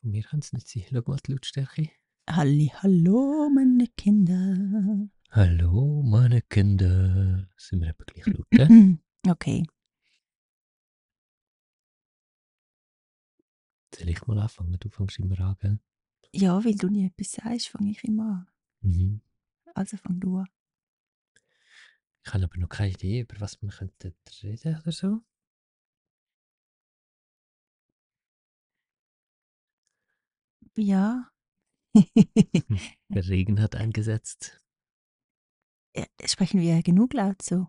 Von mir kann es nicht sein. Schau mal die Lautstärke. Halli, hallo, meine Kinder. Hallo, meine Kinder. Sind wir etwa gleich laut, gell? Okay. Soll ich mal anfangen? Du fängst immer an, gell? Ja, weil du nie etwas sagst, fange ich immer an. Mhm. Also fang du an. Ich habe aber noch keine Idee, über was wir könnten reden oder so. Ja. Der Regen hat eingesetzt. Ja, Sprechen wir genug laut so?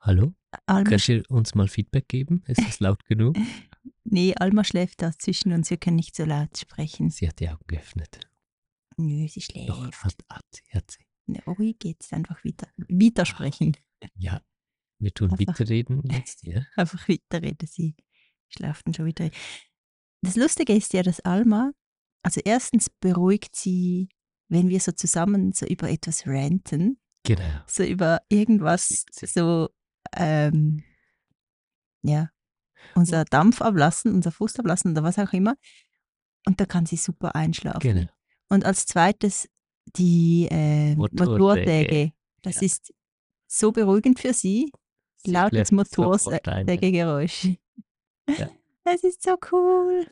Hallo? Alma, Kannst du uns mal Feedback geben? Ist das laut genug? nee, Alma schläft da zwischen uns, wir können nicht so laut sprechen. Sie hat die Augen geöffnet. Nö, sie schläft. Doch, hat, hat hat sie. Na, Ruhig geht's einfach wieder. Weitersprechen. Ja, wir tun Einfach. weiterreden jetzt, ja? Einfach weiterreden, sie schlaft dann schon wieder. Das Lustige ist ja, dass Alma, also erstens beruhigt sie, wenn wir so zusammen so über etwas ranten, Genau. so über irgendwas, so, ähm, ja, unser Dampf ablassen, unser Frust ablassen oder was auch immer. Und da kann sie super einschlafen. Genau. Und als zweites die äh, Motorsäge. Das Ja. ist so beruhigend für sie. Sie Lautes. Motorsägegeräusch. Ja. Es ist so cool.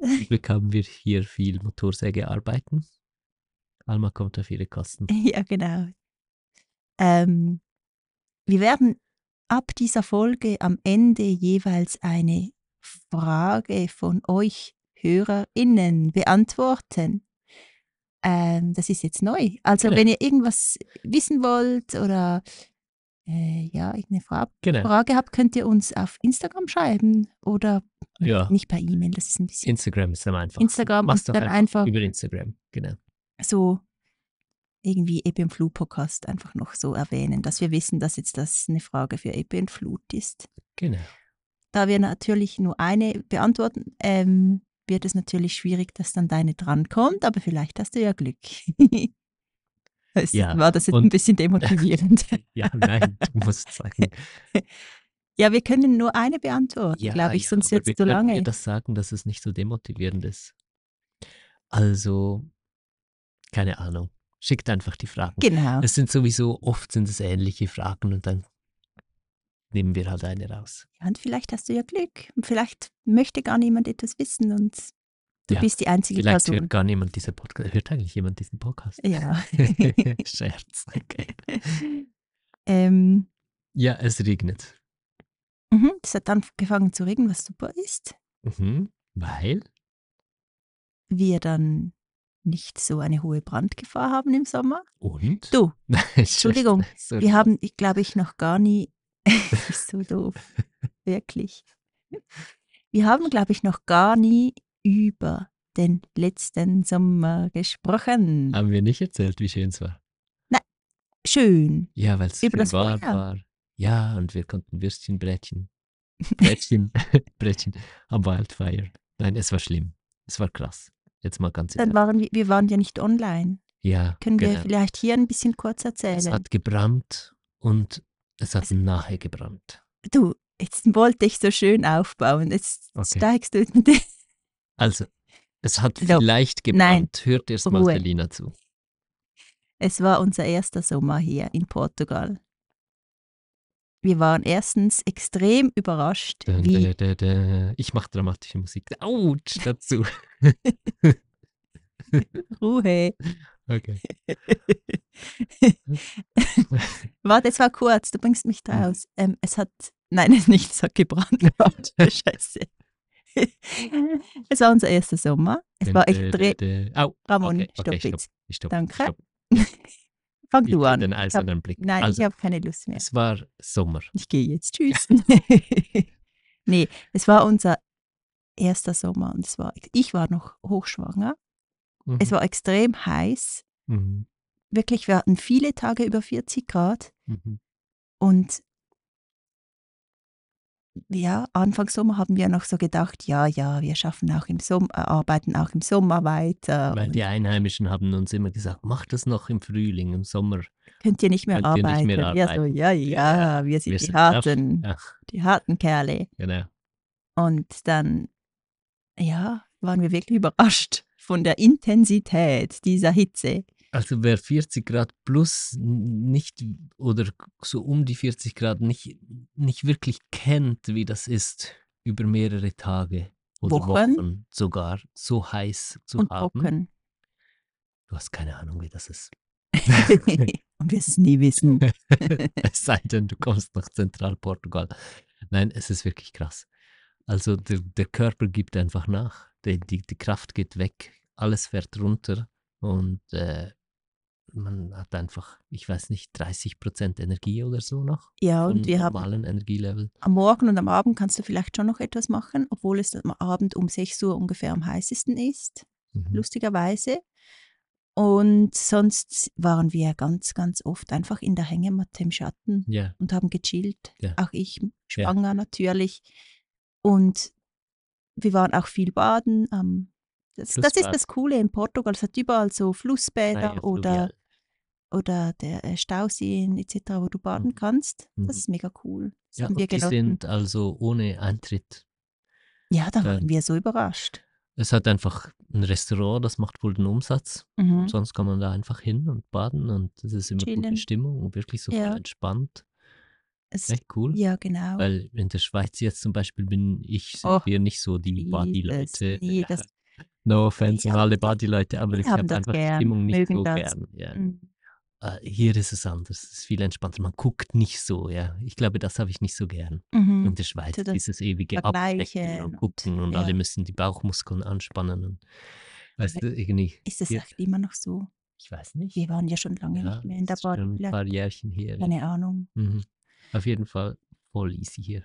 Zum Glück haben wir hier viel Motorsäge arbeiten. Alma kommt auf ihre Kosten. Ja, genau. Ähm, wir werden ab dieser Folge am Ende jeweils eine Frage von euch HörerInnen beantworten. Ähm, das ist jetzt neu. Also, Genau. wenn ihr irgendwas wissen wollt oder äh, ja, irgendeine Fra Genau. Frage habt, könnt ihr uns auf Instagram schreiben oder Ja, nicht per E-Mail, das ist ein bisschen Instagram ist am einfachsten. Instagram Mach's und dann einfach über Instagram. Genau. so irgendwie Ebbe und Flut Podcast einfach noch so erwähnen, dass wir wissen, dass jetzt das eine Frage für und Flut ist. Genau. Da wir natürlich nur eine beantworten, ähm, wird es natürlich schwierig, dass dann deine drankommt, aber vielleicht hast du ja Glück. Es Ja, War das jetzt und- ein bisschen demotivierend? Ja, nein, du musst sagen. ja, wir können nur eine beantworten, Ja, glaube ich, ja, sonst wird es zu lange. das sagen, dass es nicht so demotivierend ist. Also, keine Ahnung. Schickt einfach die Fragen. Genau. Es sind sowieso, oft sind es ähnliche Fragen und dann nehmen wir halt eine raus. Ja, und vielleicht hast du ja Glück. Und vielleicht möchte gar niemand etwas wissen und du Ja, bist die einzige Vielleicht Person. hört gar niemand diesen Podcast. Hört eigentlich jemand diesen Podcast? Ja. Scherz, okay. ähm, Ja, es regnet. mhm, es hat angefangen zu regnen, was super ist. Mhm. Weil? Wir dann nicht so eine hohe Brandgefahr haben im Sommer. Und? Du, Entschuldigung. Sorry. wir haben, ich glaube ich, noch gar nie, ist so doof, wirklich. Wir haben, glaube ich, noch gar nie über den letzten Sommer gesprochen. Haben wir nicht erzählt, wie schön es war? Schön. Ja, weil es schön warm war. Ja, und wir konnten Würstchen brätchen. Brätchen, Brätchen am Wildfire. Nein, es war schlimm. Es war krass. Jetzt mal ganz Dann waren wir, wir waren ja nicht online. Ja, Können wir genau. vielleicht hier ein bisschen kurz Es erzählen? hat gebrannt und es hat Es- nahe gebrannt. Du, jetzt wollte ich so schön aufbauen. Jetzt Okay. steigst du mit. Also, es hat So, vielleicht nein, gebrannt. Hört erst mal Ruhe. Selina zu. Es war unser erster Sommer hier in Portugal. Wir waren erstens extrem überrascht, Dä, wie dä, dä. Ich mache dramatische Musik. Autsch, dazu. Ruhe. Okay. Warte, es war kurz, du bringst mich draus. Ähm, es hat, nein, es nicht, es hat gebrannt. Scheiße. es war unser erster Sommer. Es war dä. Au, Ramon, okay, stopp okay, stopp. jetzt. Ich stopp, Danke. stopp. Fang du an. den eisernen Blick. nein, also, ich habe keine Lust mehr. es war Sommer. Ich gehe jetzt. Tschüss. nee, es war unser erster Sommer und es war, ich war noch hochschwanger. Mhm. Es war extrem heiß. Mhm. Wirklich, wir hatten viele Tage über 40 Grad Mhm. und ja, Anfang Sommer haben wir noch so gedacht, ja, ja, wir schaffen auch im Sommer, äh, arbeiten auch im Sommer weiter. Weil die Einheimischen haben uns immer gesagt, mach das noch im Frühling, im Sommer. könnt ihr nicht mehr könnt arbeiten? nicht mehr Wir so, arbeiten. ja, ja, wir sind Wir die sind tough. harten, Ach, die harten Kerle. genau. Und dann ja, waren wir wirklich überrascht von der Intensität dieser Hitze. Also wer 40 Grad plus nicht oder so um die 40 Grad nicht, nicht wirklich kennt, wie das ist, über mehrere Tage oder Wochen. Wochen, sogar so heiß zu und haben. trocken. Du hast keine Ahnung, wie das ist. und wir es nie wissen. es sei denn, du kommst nach Zentralportugal. Nein, es ist wirklich krass. Also der, der Körper gibt einfach nach. Die, die, die Kraft geht weg, alles fährt runter und äh, man hat einfach, ich weiß nicht, 30 Prozent Energie oder so noch. Ja, und wir haben normalen Energielevel. am Morgen und am Abend kannst du vielleicht schon noch etwas machen, obwohl es am Abend um 6 Uhr ungefähr am heißesten ist, Mhm. lustigerweise. Und sonst waren wir ganz, ganz oft einfach in der Hängematte im Schatten Ja, und haben gechillt. Ja. Auch ich schwanger natürlich. Und wir waren auch viel baden. am das, das ist das Coole in Portugal. Es hat überall so Flussbäder freie oder, Fluvial. Oder der äh, Stauseen etc., wo du baden Mhm. kannst. Mhm. Das ist mega cool. Das Ja, haben wir die genossen. sind also ohne Eintritt. ja, da äh, waren wir so überrascht. Es hat einfach ein Restaurant, das macht wohl den Umsatz. Mhm. Sonst kann man da einfach hin und baden und es ist immer gute Chillen. Stimmung und wirklich so Ja. entspannt. Es, Echt cool. ja, genau. Weil in der Schweiz jetzt zum Beispiel bin ich, Oh, wir nicht so die Body-Leute. nee, das- no offense an alle Body-Leute, aber ich habe einfach die gern, Stimmung nicht so das. gern. Ja. Mhm. Äh, hier ist es anders, es ist viel entspannter. Man guckt nicht so, ja. Ich glaube, das habe ich nicht so gern. Mhm. In der Schweiz, das dieses ewige Abdecken und gucken und ja. alle müssen die Bauchmuskeln anspannen. Und, weißt du, irgendwie, Ist das hier- echt immer noch so? ich weiß nicht. Wir waren ja schon lange Ja, nicht mehr in der schon ein paar Jährchen ja. Keine Ahnung. Mhm. Auf jeden Fall voll easy hier.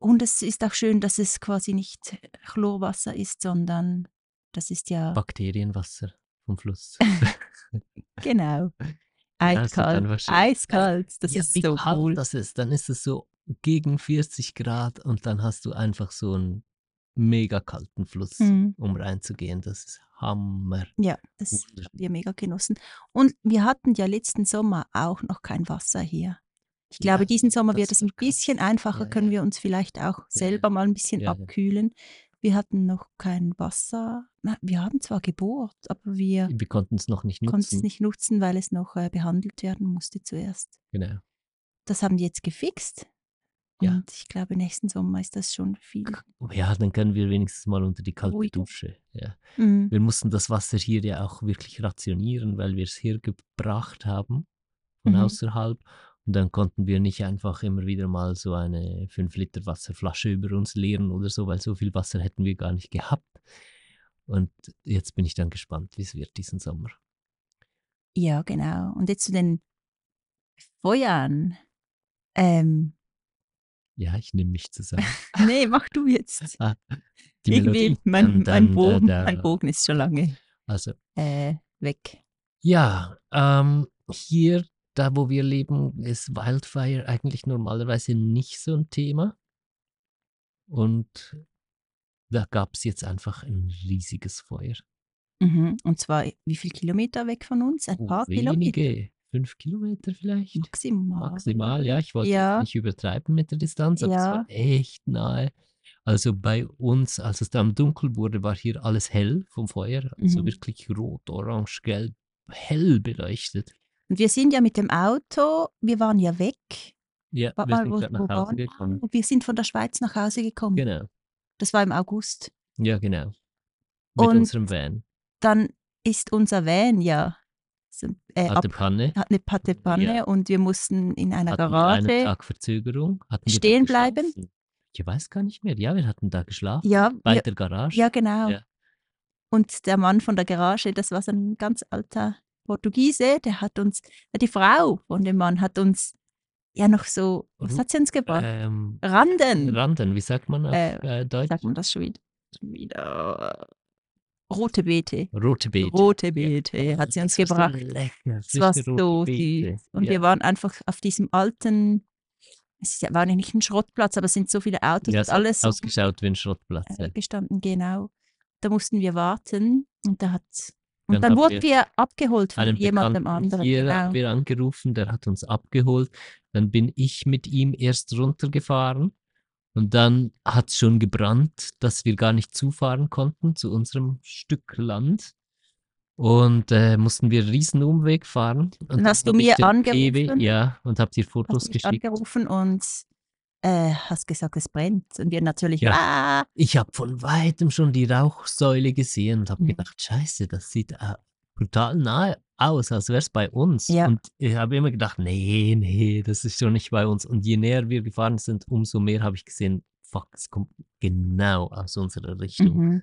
Und es ist auch schön, dass es quasi nicht Chlorwasser ist, sondern das ist ja Bakterienwasser vom Fluss. genau eiskalt. eiskalt, das ja, ist wie so kalt cool. das ist, dann ist es so gegen 40 Grad und dann hast du einfach so einen mega kalten Fluss, Mhm. um reinzugehen. Das ist Hammer. Ja, das haben wir mega genossen. Und wir hatten ja letzten Sommer auch noch kein Wasser hier. Ich glaube, Ja, diesen Sommer wird es ein bisschen einfacher, Ja, können wir uns vielleicht auch selber mal ein bisschen abkühlen. Wir hatten noch kein Wasser. Wir haben zwar gebohrt, aber wir Wir konnten es noch nicht konnten es nutzen. nicht nutzen, weil es noch äh, behandelt werden musste zuerst. Genau. Das haben die jetzt gefixt. Ja. Und ich glaube, nächsten Sommer ist das schon viel. Ja, dann können wir wenigstens mal unter die kalte Ruhiger. Dusche. Ja. Mhm. Wir mussten das Wasser hier ja auch wirklich rationieren, weil wir es hier gebracht haben von Mhm. außerhalb. Und dann konnten wir nicht einfach immer wieder mal so eine 5 Liter Wasserflasche über uns leeren oder so, weil so viel Wasser hätten wir gar nicht gehabt. Und jetzt bin ich dann gespannt, wie es wird diesen Sommer. Ja, genau. Und jetzt zu den Feuern. Ähm, Ja, ich nehme mich zusammen. nee, mach du jetzt. Ah, Irgendwie, mein, mein, äh, Bogen, der- mein Bogen ist schon lange Also, äh, weg. Ja, ähm, hier, da wo wir leben, ist Wildfire eigentlich normalerweise nicht so ein Thema. Und da gab es jetzt einfach ein riesiges Feuer. Mhm. Und zwar, wie viele Kilometer weg von uns? Ein Oh, paar Kilometer wenige, fünf Kilometer vielleicht. maximal. Maximal, ja. Ich wollte Ja. nicht übertreiben mit der Distanz, aber es Ja. war echt nahe. Also bei uns, als es dann dunkel wurde, war hier alles hell vom Feuer. Also Mhm. wirklich rot, orange, gelb, hell beleuchtet. Und wir sind ja mit dem Auto, wir waren ja weg. Ja, Warte wir mal, sind wo, nach Hause waren gekommen. Wir sind von der Schweiz nach Hause gekommen. Genau. Das war im August. Ja, genau. Mit Und unserem Van. dann ist unser Van ja äh, Hatte ab, Panne. hat eine Patte Panne Ja. und wir mussten in einer Hatten wir einen Garage. Tag Verzögerung. Stehen bleiben? Ich weiß gar nicht mehr. Ja, wir hatten da geschlafen. Ja, Bei wir, der Garage. ja, genau. Ja. Und der Mann von der Garage, das war so ein ganz alter Portugiese, der hat uns, äh, die Frau von dem Mann hat uns ja noch so, was hat sie uns gebracht? Ähm, Randen, Randen, wie sagt man auf Äh, äh, Deutsch? sagt man das schon wieder? Schon wieder rote Beete. Rote Beete. Rote Beete hat sie uns Das gebracht. So lecker. Es war so süß. Und ja. wir waren einfach auf diesem alten, es ja- war nicht ein Schrottplatz, aber es sind so viele Autos ja, und alles ausgeschaut wie ein Schrottplatz. äh, ja. gestanden, genau. Da mussten wir warten und da hat und Dann dann, wurden wir abgeholt von jemandem anderen. hier Genau. haben wir angerufen, der hat uns abgeholt. Dann bin ich mit ihm erst runtergefahren Und dann hat es schon gebrannt, dass wir gar nicht zufahren konnten zu unserem Stück Land. Und äh, mussten wir einen riesen Umweg fahren. Und Dann hast du hab mir angerufen. Pewe, ja, und habe dir Fotos geschickt. angerufen und äh, hast gesagt, es brennt. Und wir natürlich, Ja. ah, Ich habe von weitem schon die Rauchsäule gesehen und habe Mhm. gedacht, scheiße, das sieht äh, brutal nahe aus, als wäre es bei uns. Ja. Und ich habe immer gedacht, nee, nee, das ist schon nicht bei uns. Und je näher wir gefahren sind, umso mehr habe ich gesehen, fuck, es kommt genau aus unserer Richtung. mhm.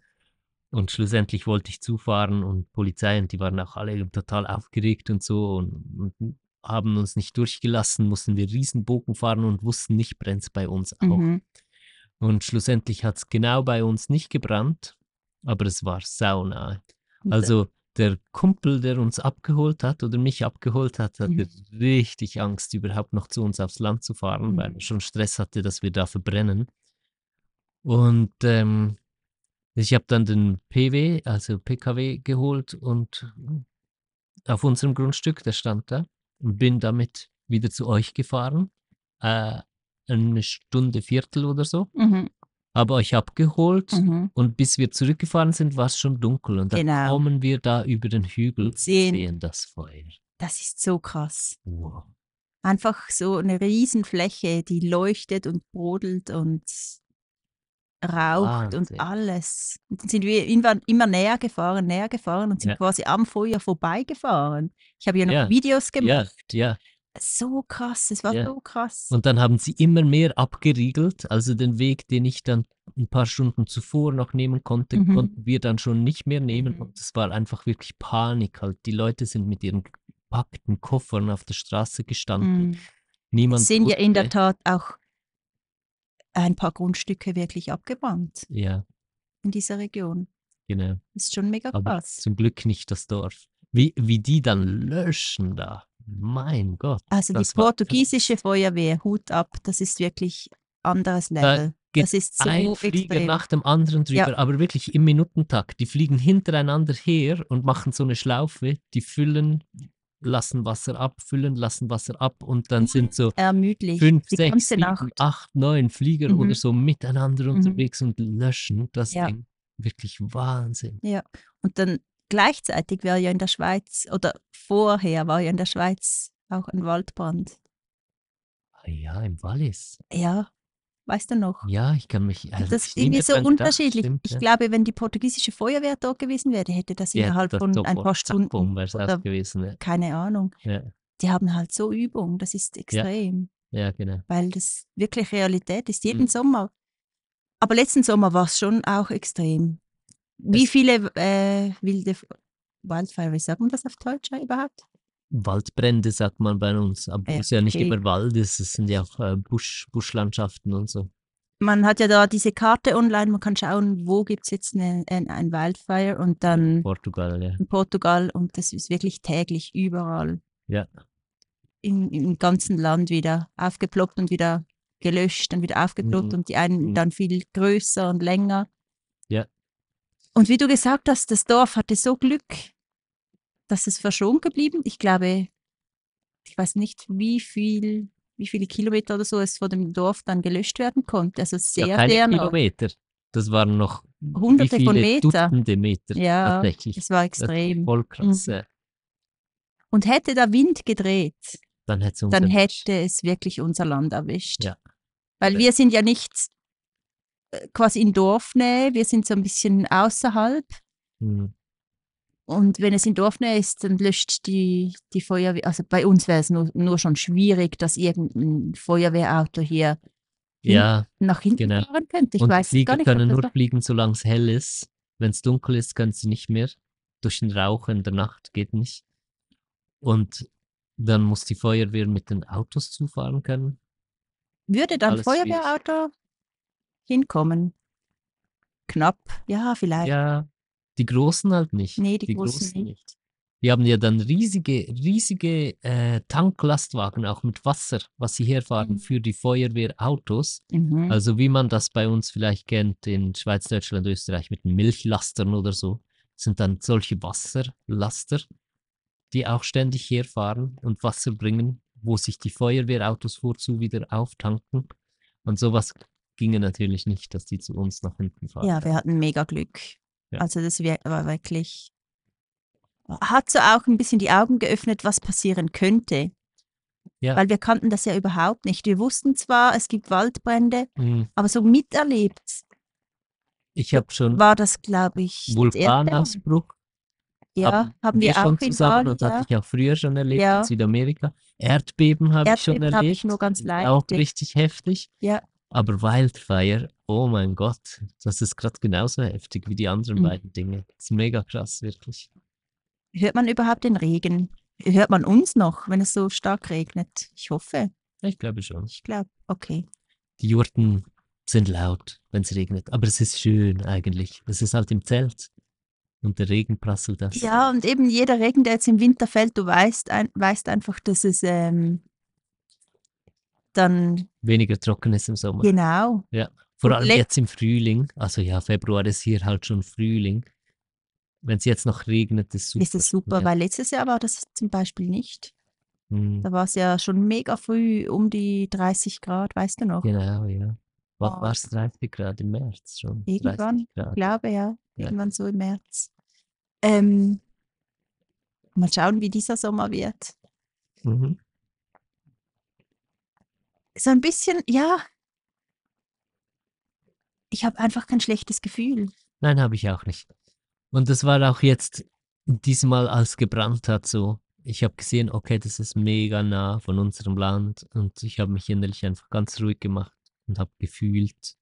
Und schlussendlich wollte ich zufahren und Polizei und die waren auch alle total aufgeregt und so und, und haben uns nicht durchgelassen, mussten wir Riesenbogen fahren und wussten nicht, brennt es bei uns auch. Mhm. Und schlussendlich hat es genau bei uns nicht gebrannt, aber es war saunahe. Und, Also der Kumpel, der uns abgeholt hat oder mich abgeholt hat, hatte Mhm. richtig Angst, überhaupt noch zu uns aufs Land zu fahren, weil Mhm. er schon Stress hatte, dass wir da verbrennen. Und ähm, ich habe dann den PW, also PKW, geholt und auf unserem Grundstück, der stand da, bin damit wieder zu euch gefahren. Äh, eine Stunde, Viertel oder so. mhm. Habe euch abgeholt Mhm. und bis wir zurückgefahren sind, war es schon dunkel. Und dann Genau. kommen wir da über den Hügel und Sehen. sehen das Feuer. Das ist so krass. Wow. Einfach so eine Riesenfläche, die leuchtet und brodelt und raucht Wahnsinn. und alles. Und dann sind wir immer, immer näher gefahren, näher gefahren und sind Ja. quasi am Feuer vorbeigefahren. Ich habe ja noch Ja. Videos gemacht. ja. So krass, es war so krass. Und dann haben sie immer mehr abgeriegelt. Also den Weg, den ich dann ein paar Stunden zuvor noch nehmen konnte, Mhm. konnten wir dann schon nicht mehr nehmen. Mhm. Und es war einfach wirklich Panik halt. Die Leute sind mit ihren gepackten Koffern auf der Straße gestanden. Mm. Niemand sind ja in der Tat auch ein paar Grundstücke wirklich abgebrannt Ja, in dieser Region. genau. Das ist schon mega Aber krass. zum Glück nicht das Dorf. Wie, wie die dann löschen da. Mein Gott. Also die das war portugiesische Feuerwehr, Hut ab, das ist wirklich anderes Level. Das ist so ein Flieger extrem. nach dem anderen drüber, Ja. aber wirklich im Minutentakt. Die fliegen hintereinander her und machen so eine Schlaufe. Die füllen, lassen Wasser ab, füllen, lassen Wasser ab und dann sind so Ermüdlich. fünf, die sechs, sieben, Nacht. acht, neun Flieger Mhm. oder so miteinander Mhm. unterwegs und löschen das Ja. Ding. Wirklich Wahnsinn. Ja. Und dann gleichzeitig war ja in der Schweiz, oder vorher war ja in der Schweiz auch ein Waldbrand. Ah ja, im Wallis. Ja, weißt du noch? Ja, ich kann mich. Also das ist irgendwie so unterschiedlich. stimmt, ich ja. glaube, wenn die portugiesische Feuerwehr dort gewesen wäre, hätte das hätte innerhalb das von ein paar Stunden oder gewesen. Ja. keine Ahnung. Ja, Die haben halt so Übung, das ist extrem, ja, genau. weil das wirklich Realität ist. Jeden Mhm. Sommer. Aber letzten Sommer war es schon auch extrem. Wie Es- viele äh, wilde Wildfire, sagt man das auf Deutsch überhaupt? Waldbrände sagt man bei uns, aber Ja, es ist ja nicht okay. immer Wald, es sind ja auch äh, Busch, Buschlandschaften und so. Man hat ja da diese Karte online, man kann schauen, wo gibt es jetzt eine, ein, ein Wildfire und dann Portugal, ja. in Portugal und das ist wirklich täglich überall Ja, im, im ganzen Land wieder aufgeploppt und wieder gelöscht und wieder aufgeploppt Mhm. und die einen Mhm. dann viel größer und länger. Ja. Und wie du gesagt hast, das Dorf hatte so Glück, dass es verschont geblieben. Ich glaube, ich weiß nicht, wie viel, wie viele Kilometer oder so es von dem Dorf dann gelöscht werden konnte. Also sehr, ja keine sehr. Kilometer. Das waren noch Hunderte von Meter. Dutzende Meter Ja, tatsächlich. Es war Das ist extrem. voll krass. Mhm. Und hätte der Wind gedreht, Dann hätte es uns dann hätte es wirklich unser Land erwischt. Ja. Weil Ja. wir sind ja nicht äh, quasi in Dorfnähe, wir sind so ein bisschen außerhalb. Mhm. Und wenn es in Dorfnähe ist, dann löscht die, die Feuerwehr, also bei uns wäre es nur, nur schon schwierig, dass irgendein Feuerwehrauto hier Ja, nach hinten Genau. fahren könnte. Ich und die weiß Flieger gar nicht, können nur das fliegen, solange es hell ist. Wenn es dunkel ist, können sie nicht mehr. Durch den Rauch in der Nacht geht nicht. Und dann muss die Feuerwehr mit den Autos zufahren können. würde dann alles schwierig. Feuerwehrauto hinkommen. Knapp, ja, vielleicht. Ja, die Großen halt nicht. nee, die, Großen, nicht. Die haben ja dann riesige, riesige äh, Tanklastwagen auch mit Wasser, was sie herfahren Mhm. für die Feuerwehrautos. Mhm. Also wie man das bei uns vielleicht kennt in Schweiz, Deutschland, Österreich mit Milchlastern oder so, sind dann solche Wasserlaster, die auch ständig herfahren und Wasser bringen, wo sich die Feuerwehrautos vorzu wieder auftanken. Und sowas ginge natürlich nicht, dass die zu uns nach hinten fahren. Ja, wir hatten mega Glück. Ja. Also das wir- war wirklich, hat so auch ein bisschen die Augen geöffnet, was passieren könnte. Ja. Weil wir kannten das ja überhaupt nicht. Wir wussten zwar, es gibt Waldbrände, Mhm. aber so miterlebt Ich habe schon war das, glaube ich. Vulkanausbruch Ja, haben wir schon auch in zusammen und ja. hatte ich auch früher schon erlebt Ja. in Südamerika. Erdbeben habe ich schon Erdbeben habe erlebt. ich nur ganz Auch leicht. richtig heftig. Ja. Aber Wildfire, oh mein Gott, das ist gerade genauso heftig wie die anderen Mhm. beiden Dinge. Das ist mega krass, wirklich. Hört man überhaupt den Regen? Hört man uns noch, wenn es so stark regnet? Ich hoffe. Ich glaube schon. Ich glaube, okay. Die Jurten sind laut, wenn es regnet. Aber es ist schön eigentlich. Es ist halt im Zelt. Und der Regen prasselt das. Ja, und eben jeder Regen, der jetzt im Winter fällt, du weißt, ein, weißt einfach, dass es ähm, dann Weniger trocken ist im Sommer. genau. Vor und allem le- jetzt im Frühling. Also ja, Februar ist hier halt schon Frühling. Wenn es jetzt noch regnet, ist super. Ist es super, Ja. weil letztes Jahr war das zum Beispiel nicht. Hm, Da war es ja schon mega früh um die 30 Grad, weißt du noch? Genau, ja. Oh. War es 30 Grad im März schon? Irgendwann, 30 Grad. Ich glaube ja, Ja. irgendwann so im März. Ähm, mal schauen, wie dieser Sommer wird. Mhm. So ein bisschen, ja. Ich habe einfach kein schlechtes Gefühl. Nein, habe ich auch nicht. Und das war auch jetzt diesmal, als gebrannt hat, so. Ich habe gesehen, okay, das ist mega nah von unserem Land und ich habe mich innerlich einfach ganz ruhig gemacht und habe gefühlt,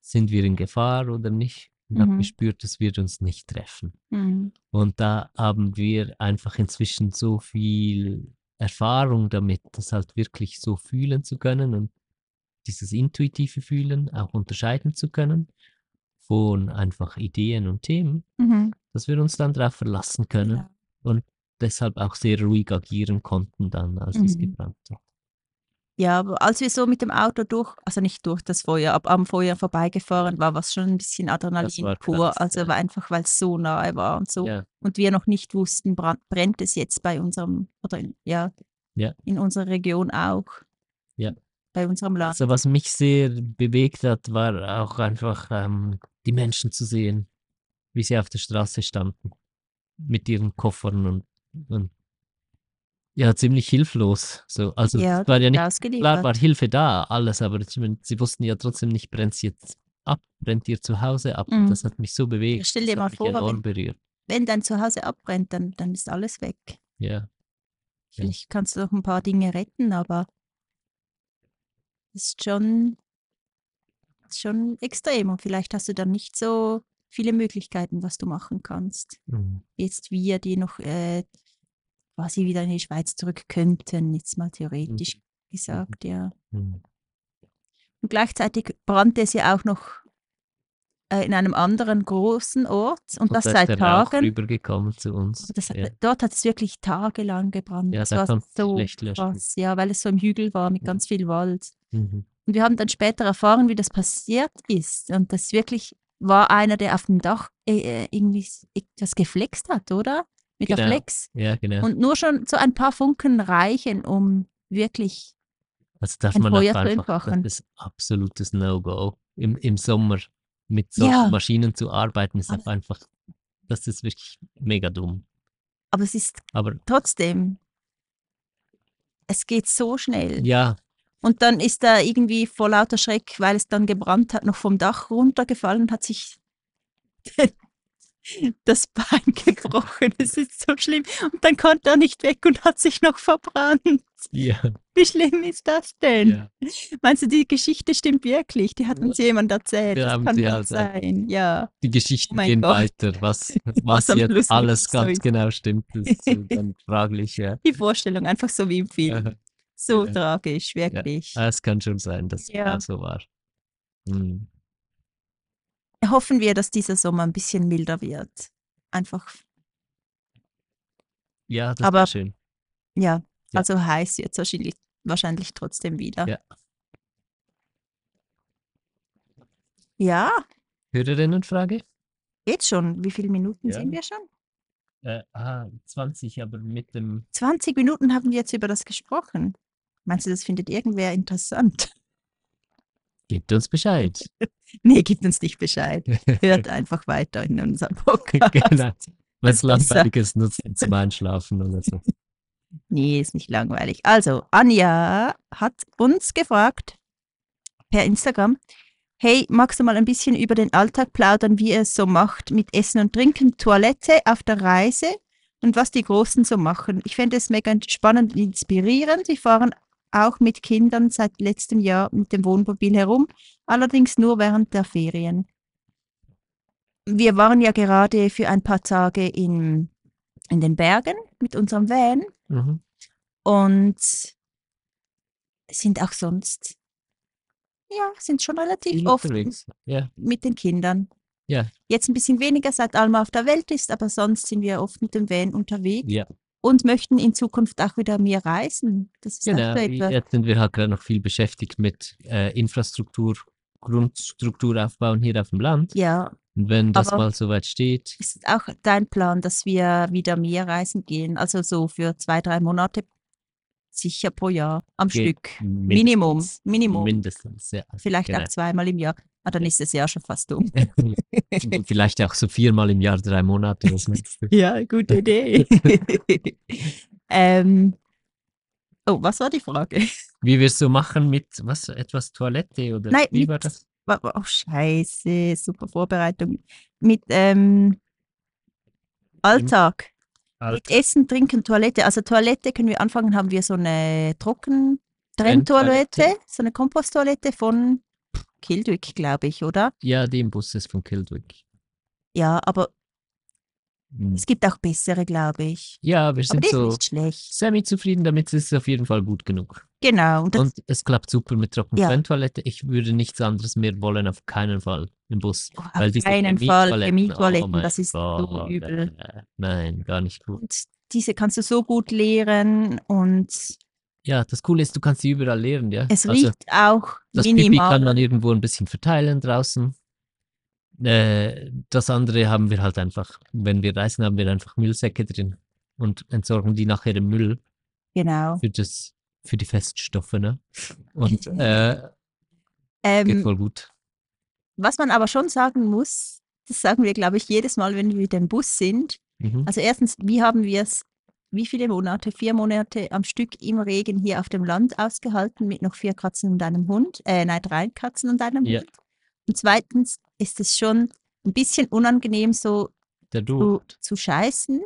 sind wir in Gefahr oder nicht? Und habe Mhm. gespürt, es wird uns nicht treffen. Mhm. Und da haben wir einfach inzwischen so viel Erfahrung damit, das halt wirklich so fühlen zu können und dieses intuitive Fühlen auch unterscheiden zu können von einfach Ideen und Themen, Mhm. dass wir uns dann darauf verlassen können Ja. und deshalb auch sehr ruhig agieren konnten dann, als es Mhm. gebrannt hat. Ja, aber als wir so mit dem Auto durch, also nicht durch das Feuer, aber am Feuer vorbeigefahren war, es schon ein bisschen Adrenalin pur. krass, Also ja. war einfach, weil es so nahe war und so. Ja, Und wir noch nicht wussten, bran- brennt es jetzt bei unserem, oder in, ja, Ja. in unserer Region auch. Ja. Bei unserem Land. also was mich sehr bewegt hat, war auch einfach ähm, die Menschen zu sehen, wie sie auf der Straße standen mit ihren Koffern und, und ja, ziemlich hilflos. So, also ja, es war ja nicht. Klar war Hilfe da, alles, aber ich sie wussten ja trotzdem nicht, brennt sie jetzt ab, brennt ihr zu Hause ab. Mhm. Das hat mich so bewegt. stell dir mal vor, wenn-. Wenn dein Zuhause abbrennt, dann, dann ist alles weg. Ja, Ja. Vielleicht kannst du noch ein paar Dinge retten, aber es ist schon, ist schon extrem. Und vielleicht hast du dann nicht so viele Möglichkeiten, was du machen kannst. Mhm. Jetzt wir, die noch äh, quasi wieder in die Schweiz zurück könnten, jetzt mal theoretisch gesagt, ja. Mhm. Und gleichzeitig brannte es ja auch noch äh, in einem anderen großen Ort und, das da ist seit Tagen. rübergekommen zu uns. Das, ja. Dort hat es wirklich tagelang gebrannt. Ja, das da war so krass, ja, weil es so im Hügel war mit Mhm. ganz viel Wald. Mhm. Und wir haben dann später erfahren, wie das passiert ist. Und das wirklich war einer, der auf dem Dach äh, äh, irgendwie etwas geflext hat, oder? Mit der Genau. Flex. Ja, genau. Und nur schon so ein paar Funken reichen, um wirklich also darf ein man Feuer zu entfachen. das ist absolutes No-Go. Im, Im Sommer mit solchen Ja. Maschinen zu arbeiten, ist Aber- einfach, das ist wirklich mega dumm. Aber es ist Aber trotzdem, es geht so schnell. ja, Und dann ist er irgendwie vor lauter Schreck, weil es dann gebrannt hat, noch vom Dach runtergefallen und hat sich das Bein gebrochen. Es ist so schlimm. Und dann konnte er nicht weg und hat sich noch verbrannt. ja, Wie schlimm ist das denn? ja. Meinst du, die Geschichte stimmt wirklich? Die hat uns jemand erzählt. Wir das haben kann sie halt sein. Ja. Die Geschichten Oh gehen Gott. weiter. Was, was am jetzt alles so ganz ist. genau stimmt, ist dann fraglich, ja. Die Vorstellung, einfach so wie im Film. Aha. So Ja. tragisch, wirklich. Ah, Es kann schon sein, dass es Ja. genau so war. Hm. Hoffen wir, dass dieser Sommer ein bisschen milder wird. Einfach, Ja, das Aber- schön. ja, Ja. also heiß es wahrscheinlich, wahrscheinlich trotzdem wieder. Ja. Ja, Hörerinnenfrage? geht schon. Wie viele Minuten Ja. sind wir schon? Äh, ah, 20, aber mit dem. 20 Minuten haben wir jetzt über das gesprochen. Meinst du, das findet irgendwer interessant? Gebt uns Bescheid. Nee, gibt uns nicht Bescheid. Hört einfach weiter in unserem Podcast. genau. Was Besser. Langweiliges nutzen zum Einschlafen oder so. Nee, ist nicht langweilig. Also, Anja hat uns gefragt per Instagram, hey, magst du mal ein bisschen über den Alltag plaudern, wie ihr es so macht mit Essen und Trinken, Toilette auf der Reise und was die Großen so machen? Ich fände es mega spannend und inspirierend. Sie fahren auch mit Kindern seit letztem Jahr mit dem Wohnmobil herum, allerdings nur während der Ferien. Wir waren ja gerade für ein paar Tage in, in den Bergen mit unserem Van Mhm. und sind auch sonst, ja, sind schon relativ Viel oft. Ja, mit den Kindern. Ja. Jetzt ein bisschen weniger, seit Alma auf der Welt ist, aber sonst sind wir oft mit dem Van unterwegs ja, und möchten in Zukunft auch wieder mehr reisen. Das ist genau. etwas. Jetzt sind wir halt gerade noch viel beschäftigt mit äh, Infrastruktur, Grundstruktur aufbauen hier auf dem Land. Ja, Und wenn das Aber- mal soweit steht, ist es auch dein Plan, dass wir wieder mehr reisen gehen? Also so für zwei, drei Monate sicher pro Jahr am Geht Stück. Minimum, mindestens. Minimum. Mindestens, ja. Vielleicht genau. auch zweimal im Jahr. Ah, dann ist das Jahr schon fast um. Vielleicht auch so viermal im Jahr, drei Monate. Du? Ja, gute Idee. ähm, oh, was war die Frage? Wie wir es so machen mit, was, etwas Toilette oder Nein, wie mit- war das? Oh, scheiße, super Vorbereitung. Mit ähm, Alltag, mit Essen, Trinken, Toilette. Also Toilette können wir anfangen, haben wir so eine Trocken Trenntoilette. Trenntoilette, so eine Komposttoilette von Kildwick, glaube ich, oder? Ja, die im Bus ist von Kildwick. Ja, aber. Es gibt auch bessere, glaube ich. Ja, wir sind so semi-zufrieden damit, es ist auf jeden Fall gut genug. Genau. Und das, Und es klappt super mit Ja. Trockentrenntoilette. Ich würde nichts anderes mehr wollen, auf keinen Fall im Bus. oh, Weil auf keinen Fall Chemietoiletten, oh das ist so Gott, übel. äh, Nein, gar nicht gut. Und diese kannst du so gut leeren und Ja, das Coole ist, du kannst sie überall leeren, ja. es Also, riecht auch das Pipi minimal. kann man irgendwo ein bisschen verteilen draußen. Äh, das andere haben wir halt einfach, wenn wir reisen, haben wir einfach Müllsäcke drin und entsorgen die nachher im Müll Genau. für das, für die Feststoffe, ne? Und äh, geht Ähm, voll gut. was man aber schon sagen muss, das sagen wir, glaube ich, jedes Mal, wenn wir mit dem Bus sind. Mhm. Also erstens, wie haben wir es, wie viele Monate, vier Monate am Stück im Regen hier auf dem Land ausgehalten mit noch vier Katzen und einem Hund? Äh, nein, drei Katzen und einem Ja. Hund. Und zweitens ist es schon ein bisschen unangenehm, so zu, zu scheißen.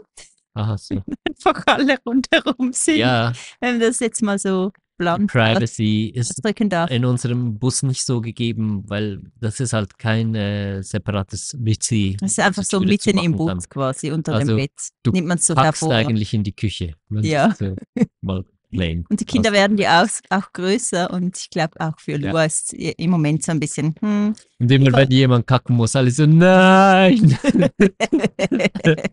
Aha, so. Einfach alle rundherum sind. Ja, Wenn man das jetzt mal so blunt Privacy ist in unserem Bus nicht so gegeben, weil das ist halt kein äh, separates WC. Das ist einfach so mitten im. Bus quasi unter Also, dem Bett. du Nimmt man so Packst hervor. eigentlich in die Küche. Ja. äh, mal plain. Und die Kinder werden ja auch, auch größer und ich glaube auch für Ja. Lua ist i- im Moment so ein bisschen, hm. Und immer wenn jemand kacken muss, alle so, nein!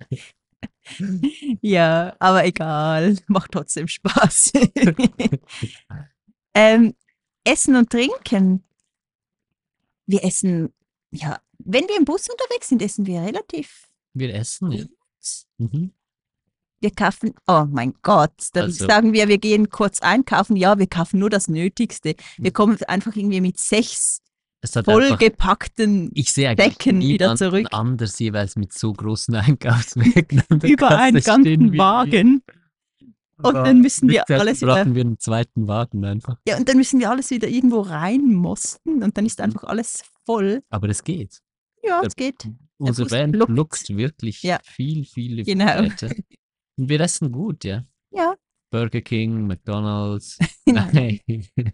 ja, aber egal, macht trotzdem Spaß. ähm, essen und Trinken. Wir essen, ja, wenn wir im Bus unterwegs sind, essen wir relativ. Wir essen, ja. Mhm. Wir kaufen, oh mein Gott, dann Also- sagen wir, wir gehen kurz einkaufen. Ja, wir kaufen nur das Nötigste. Wir Mhm. kommen einfach irgendwie mit sechs vollgepackten ich sehe Säcken wieder zurück. anders jeweils mit so großen der über einen ganzen. Wagen. Und dann müssen wir alles wieder- brauchen wir einen zweiten Wagen einfach. Ja, und dann müssen wir alles wieder irgendwo reinmosten und dann ist einfach alles voll. Aber es geht. Ja, es geht. Unser Bus Van luckt. lugt wirklich Ja. viel, viele Genau. Vorräte. Wir essen gut, ja. Ja. Burger King, McDonalds. Nein.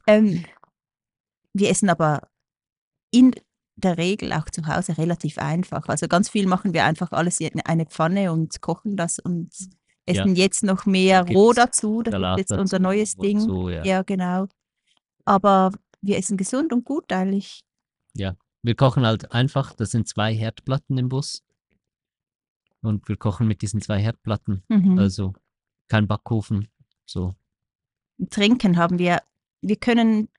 Ähm, wir essen aber in der Regel auch zu Hause relativ einfach. Also ganz viel machen wir einfach alles in eine Pfanne und kochen das und essen jetzt noch mehr Da roh dazu. Das Salat ist jetzt unser dazu neues Ding. So, ja. Ja, genau. Aber wir essen gesund und gut eigentlich. Wir kochen halt einfach, das sind zwei Herdplatten im Bus. Und wir kochen mit diesen zwei Herdplatten. Mhm. Also kein Backofen. So. Trinken haben wir, wir können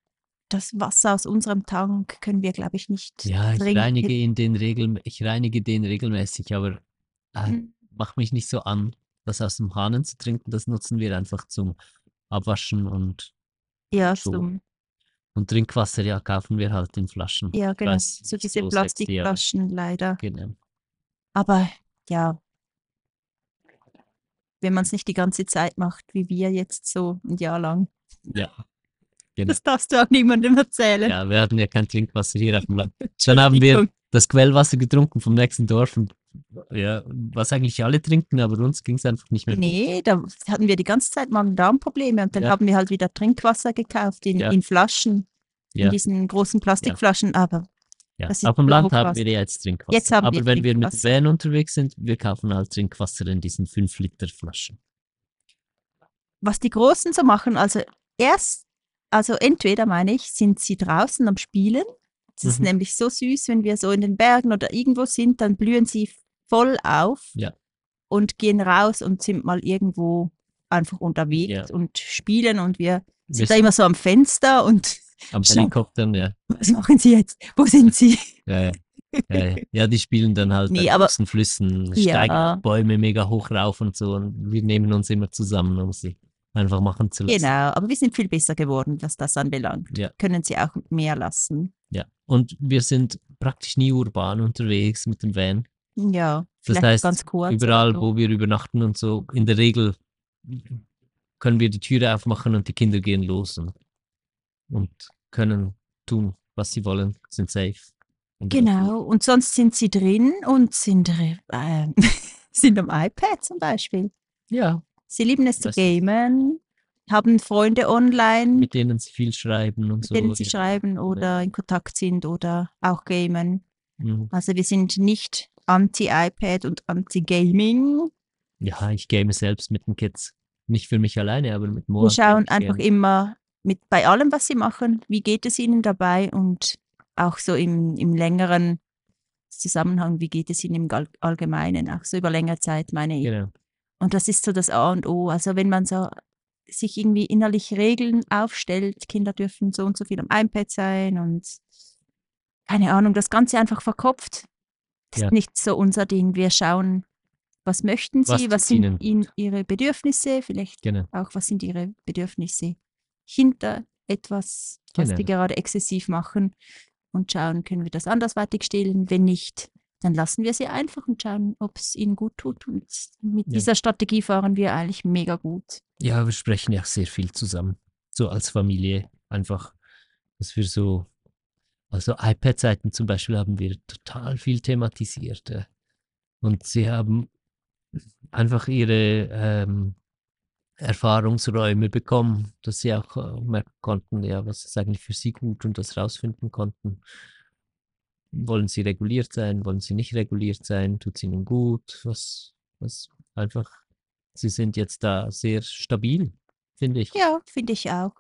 das Wasser aus unserem Tank können wir, glaube ich, nicht Ja, ich trinken. reinige ihn den regel, ich reinige den regelmäßig, aber äh, Mhm. mach mich nicht so an, das aus dem Hahn zu trinken. Das nutzen wir einfach zum Abwaschen und Ja, so. zum Und Trinkwasser, ja, kaufen wir halt in Flaschen. Ja, genau. weiß, So diese so Plastikflaschen leider. Genau. Aber ja, wenn man es nicht die ganze Zeit macht, wie wir jetzt so ein Jahr lang, Ja. Genau. das darfst du auch niemandem erzählen. Ja, wir hatten ja kein Trinkwasser hier auf dem Land. Dann haben wir das Quellwasser getrunken vom nächsten Dorf und ja, was eigentlich alle trinken, aber uns ging es einfach nicht mehr. gut. Nee, da hatten wir die ganze Zeit Magen-Darm-Probleme und dann Ja. haben wir halt wieder Trinkwasser gekauft in, Ja. in Flaschen, in Ja, diesen großen Plastikflaschen, aber ja. ist Auf dem Land haben wir ja jetzt Trinkwasser. Jetzt haben aber wir wenn wir mit. Van unterwegs sind, wir kaufen halt Trinkwasser in diesen 5-Liter-Flaschen. was die Großen so machen, also erst, also entweder meine ich, sind sie draußen am Spielen. Ist Mhm. nämlich so süß, wenn wir so in den Bergen oder irgendwo sind, dann blühen sie voll auf Ja. und gehen raus und sind mal irgendwo einfach unterwegs Ja. und spielen und wir sind da immer so am Fenster und am Schau. Helikoptern, ja. was machen sie jetzt? Wo sind sie? Ja, ja. Ja, ja. ja, die spielen dann halt Nee, bei großen Flüssen, Ja. steigen Bäume mega hoch rauf und so. Und wir nehmen uns immer zusammen, um sie einfach machen zu lassen. Genau, aber wir sind viel besser geworden, was das anbelangt. Ja. Können sie auch mehr lassen. Ja. Und wir sind praktisch nie urban unterwegs mit dem Van. Ja, Das heißt, ganz kurz. überall, wo wir übernachten und so, in der Regel können wir die Türe aufmachen und die Kinder gehen los und, und können tun, was sie wollen, sind safe. Und Genau, und sonst sind sie drin und sind, äh, sind am iPad zum Beispiel. Ja, Sie lieben es zu gamen, haben Freunde online, mit mit denen sie viel schreiben und so. denen sie ja. schreiben oder in Kontakt sind oder auch gamen. Mhm. Also wir sind nicht anti-iPad und anti-Gaming. Ja, ich game selbst mit den Kids. Nicht für mich alleine, aber mit Moa. Wir schauen game einfach gerne. immer mit bei allem, was sie machen, wie geht es ihnen dabei und auch so im, im längeren Zusammenhang, wie geht es ihnen im Allgemeinen, auch so über längere Zeit, meine ich. Genau. Und das ist so das A und O. Also wenn man so sich irgendwie innerlich Regeln aufstellt, Kinder dürfen so und so viel am iPad sein und keine Ahnung, das Ganze einfach verkopft. Das Ja. ist nicht so unser Ding. Wir schauen, was möchten Was sie, was tut sind ihnen ihre Bedürfnisse, vielleicht Genau. auch, was sind ihre Bedürfnisse hinter etwas, was die Genau. gerade exzessiv machen und schauen, können wir das andersweitig stellen. Wenn nicht, dann lassen wir sie einfach und schauen, ob es ihnen gut tut. Und mit Ja. dieser Strategie fahren wir eigentlich mega gut. Ja, wir sprechen ja sehr viel zusammen. So als Familie. Einfach, dass wir so, also iPad-Seiten zum Beispiel haben wir total viel thematisiert. Und sie haben einfach ihre ähm, Erfahrungsräume bekommen, dass sie auch äh, merken konnten, ja, was ist eigentlich für sie gut und das rausfinden konnten. Wollen sie reguliert sein, wollen sie nicht reguliert sein, tut es ihnen gut, was, was einfach, sie sind jetzt da sehr stabil, finde ich. Ja, finde ich auch.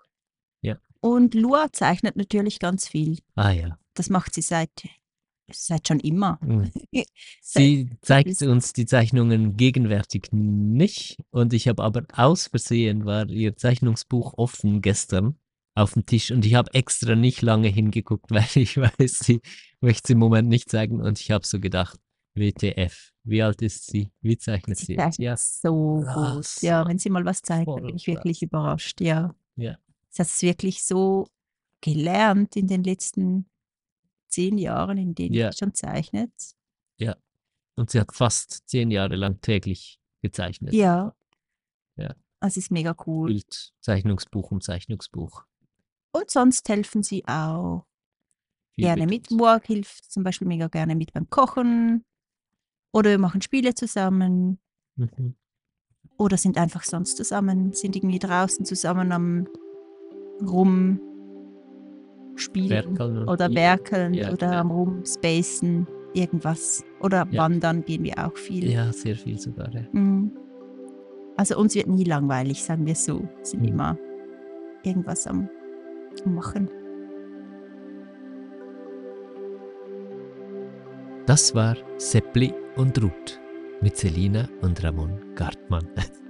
Ja. Und Lua zeichnet natürlich ganz viel. Ah ja. Das macht sie seit, seit schon immer. Seit- Sie zeigt uns die Zeichnungen gegenwärtig nicht und ich habe aber aus Versehen war ihr Zeichnungsbuch offen gestern auf dem Tisch und ich habe extra nicht lange hingeguckt, weil ich weiß, sie möchte es im Moment nicht zeigen und ich habe so gedacht, WTF, wie alt ist sie? Wie zeichnet Sie sie? zeichnet Ja, so Ah, gut. Ja, wenn sie mal was zeigt, dann bin voll ich wirklich überrascht. Ja. Ja. Sie hat es wirklich so gelernt in den letzten zehn Jahren, in denen Ja. sie schon zeichnet. und sie hat fast zehn Jahre lang täglich gezeichnet. Ja. Ja. Das ist mega cool. Bild, Zeichnungsbuch um Zeichnungsbuch. Und sonst helfen sie auch Viel gerne mit. Morg hilft zum Beispiel mega gerne mit beim Kochen. Oder wir machen Spiele zusammen. Mhm. Oder sind einfach sonst zusammen, sind irgendwie draußen zusammen am Rumspielen Werkeln oder I- werkeln Ja, oder ja. am Rumspacen, irgendwas. Oder Ja. wandern gehen wir auch viel. Ja, sehr viel sogar. Ja. Mhm. Also uns wird nie langweilig, sagen wir so. Sind Mhm. immer irgendwas am, am Machen. Das war Seppli und Ruth mit Selina und Ramon Gartmann.